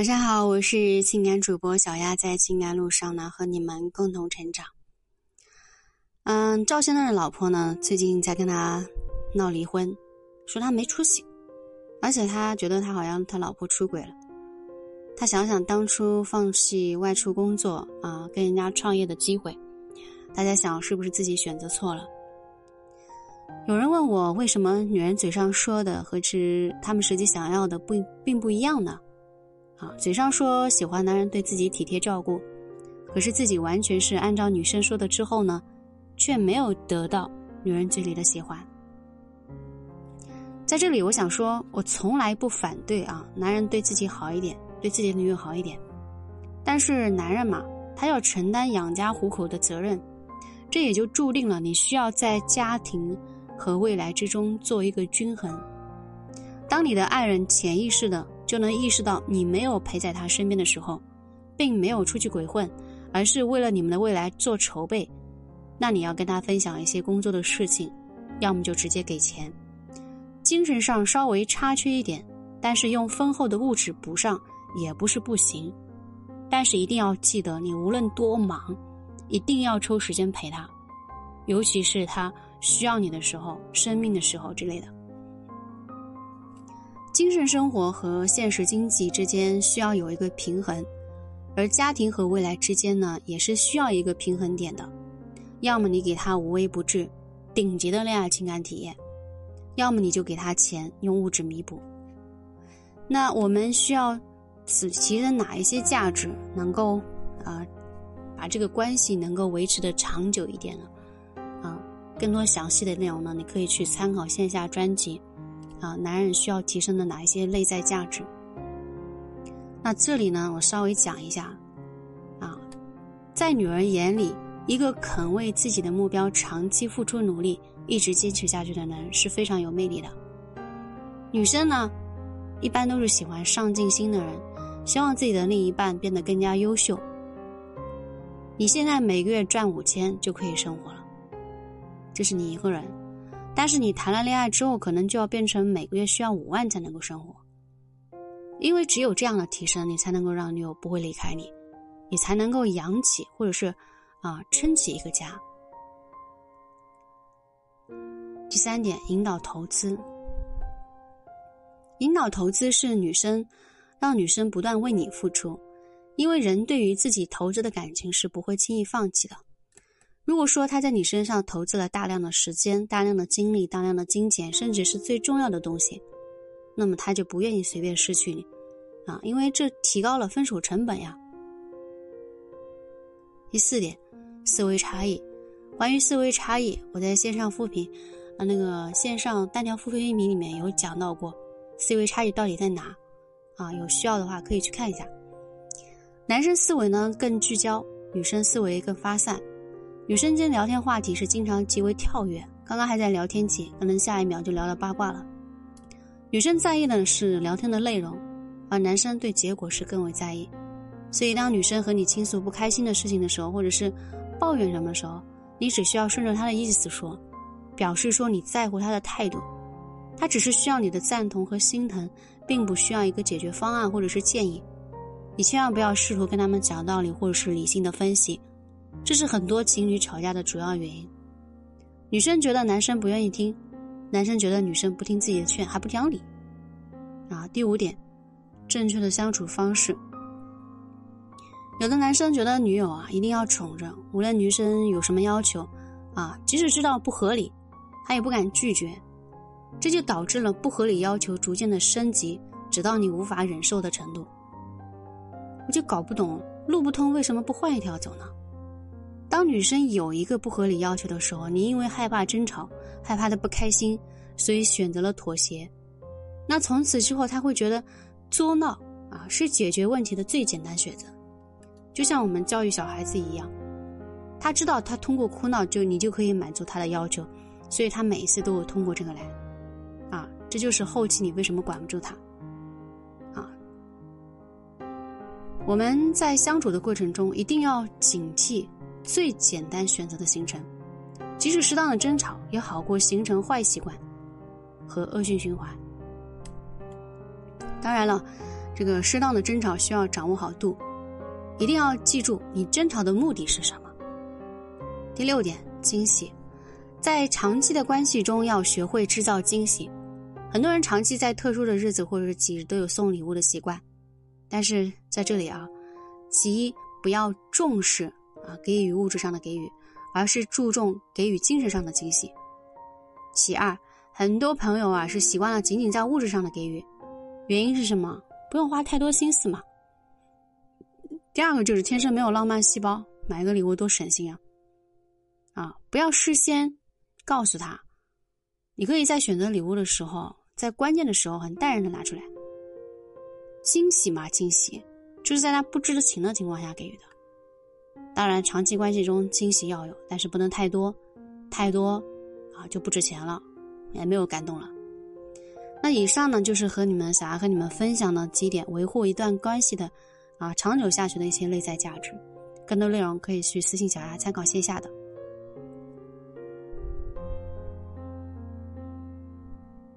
晚上好，我是情感主播小丫，在情感路上呢，和你们共同成长。嗯，赵先生的老婆呢，最近在跟他闹离婚，说他没出息，而且他觉得他好像他老婆出轨了。他想想当初放弃外出工作啊，跟人家创业的机会，大家想是不是自己选择错了？有人问我，为什么女人嘴上说的和之他们实际想要的不并不一样呢？啊，嘴上说喜欢男人对自己体贴照顾，可是自己完全是按照女生说的之后呢，却没有得到女人嘴里的喜欢。在这里，我想说，我从来不反对啊，男人对自己好一点，对自己的女友好一点。但是男人嘛，他要承担养家糊口的责任，这也就注定了你需要在家庭和未来之中做一个均衡。当你的爱人潜意识的。就能意识到你没有陪在他身边的时候，并没有出去鬼混，而是为了你们的未来做筹备。那你要跟他分享一些工作的事情，要么就直接给钱。精神上稍微差缺一点，但是用丰厚的物质补上也不是不行。但是一定要记得，你无论多忙，一定要抽时间陪他，尤其是他需要你的时候、生病的时候之类的。精神生活和现实经济之间需要有一个平衡，而家庭和未来之间呢，也是需要一个平衡点的。要么你给他无微不至、顶级的恋爱情感体验，要么你就给他钱，用物质弥补。那我们需要此其的哪一些价值能够啊，把这个关系能够维持的长久一点呢？啊，更多详细的内容呢，你可以去参考线下专辑。啊，男人需要提升的哪一些内在价值？那这里呢，我稍微讲一下。啊，在女人眼里，一个肯为自己的目标长期付出努力、一直坚持下去的男人是非常有魅力的。女生呢，一般都是喜欢上进心的人，希望自己的另一半变得更加优秀。你现在每个月赚五千就可以生活了，这是你一个人。但是你谈了恋爱之后，可能就要变成每个月需要五万才能够生活，因为只有这样的提升，你才能够让女友不会离开你，你才能够养起或者是啊撑起一个家。第三点，引导投资，引导投资是女生让女生不断为你付出，因为人对于自己投资的感情是不会轻易放弃的。如果说他在你身上投资了大量的时间、大量的精力、大量的金钱，甚至是最重要的东西，那么他就不愿意随便失去你，啊，因为这提高了分手成本呀。第四点，思维差异。关于思维差异，我在线上复评，啊，那个线上单条付费音频里面有讲到过，思维差异到底在哪？啊，有需要的话可以去看一下。男生思维呢更聚焦，女生思维更发散。女生间聊天话题是经常极为跳跃，刚刚还在聊天起，可能下一秒就聊到八卦了。女生在意的是聊天的内容，而男生对结果是更为在意。所以，当女生和你倾诉不开心的事情的时候，或者是抱怨什么的时候，你只需要顺着她的意思说，表示说你在乎她的态度。她只是需要你的赞同和心疼，并不需要一个解决方案或者是建议。你千万不要试图跟他们讲道理，或者是理性的分析。这是很多情侣吵架的主要原因。女生觉得男生不愿意听，男生觉得女生不听自己的劝还不讲理。啊，第五点，正确的相处方式。有的男生觉得女友啊一定要宠着，无论女生有什么要求，啊，即使知道不合理，他也不敢拒绝，这就导致了不合理要求逐渐的升级，直到你无法忍受的程度。我就搞不懂，路不通为什么不换一条走呢？当女生有一个不合理要求的时候，你因为害怕争吵，害怕她不开心，所以选择了妥协。那从此之后，他会觉得作闹啊是解决问题的最简单选择。就像我们教育小孩子一样，他知道他通过哭闹就你就可以满足他的要求，所以他每一次都会通过这个来。啊，这就是后期你为什么管不住他。啊，我们在相处的过程中一定要警惕。最简单选择的形成，即使适当的争吵，也好过形成坏习惯和恶性循环。当然了，这个适当的争吵需要掌握好度，一定要记住你争吵的目的是什么。第六点，惊喜，在长期的关系中要学会制造惊喜。很多人长期在特殊的日子或者是节日都有送礼物的习惯，但是在这里啊，其一不要重视啊给予物质上的给予，而是注重给予精神上的惊喜。其二，很多朋友啊是习惯了仅仅在物质上的给予，原因是什么？不用花太多心思嘛。第二个就是天生没有浪漫细胞，买个礼物多省心啊。啊，不要事先告诉他，你可以在选择礼物的时候，在关键的时候很淡然的拿出来。惊喜嘛，惊喜就是在他不知情的情况下给予的。当然，长期关系中惊喜要有，但是不能太多，太多啊就不值钱了，也没有感动了。那以上呢，就是和你们想要和你们分享的几点维护一段关系的啊长久下去的一些内在价值。更多内容可以去私信小丫参考线下的。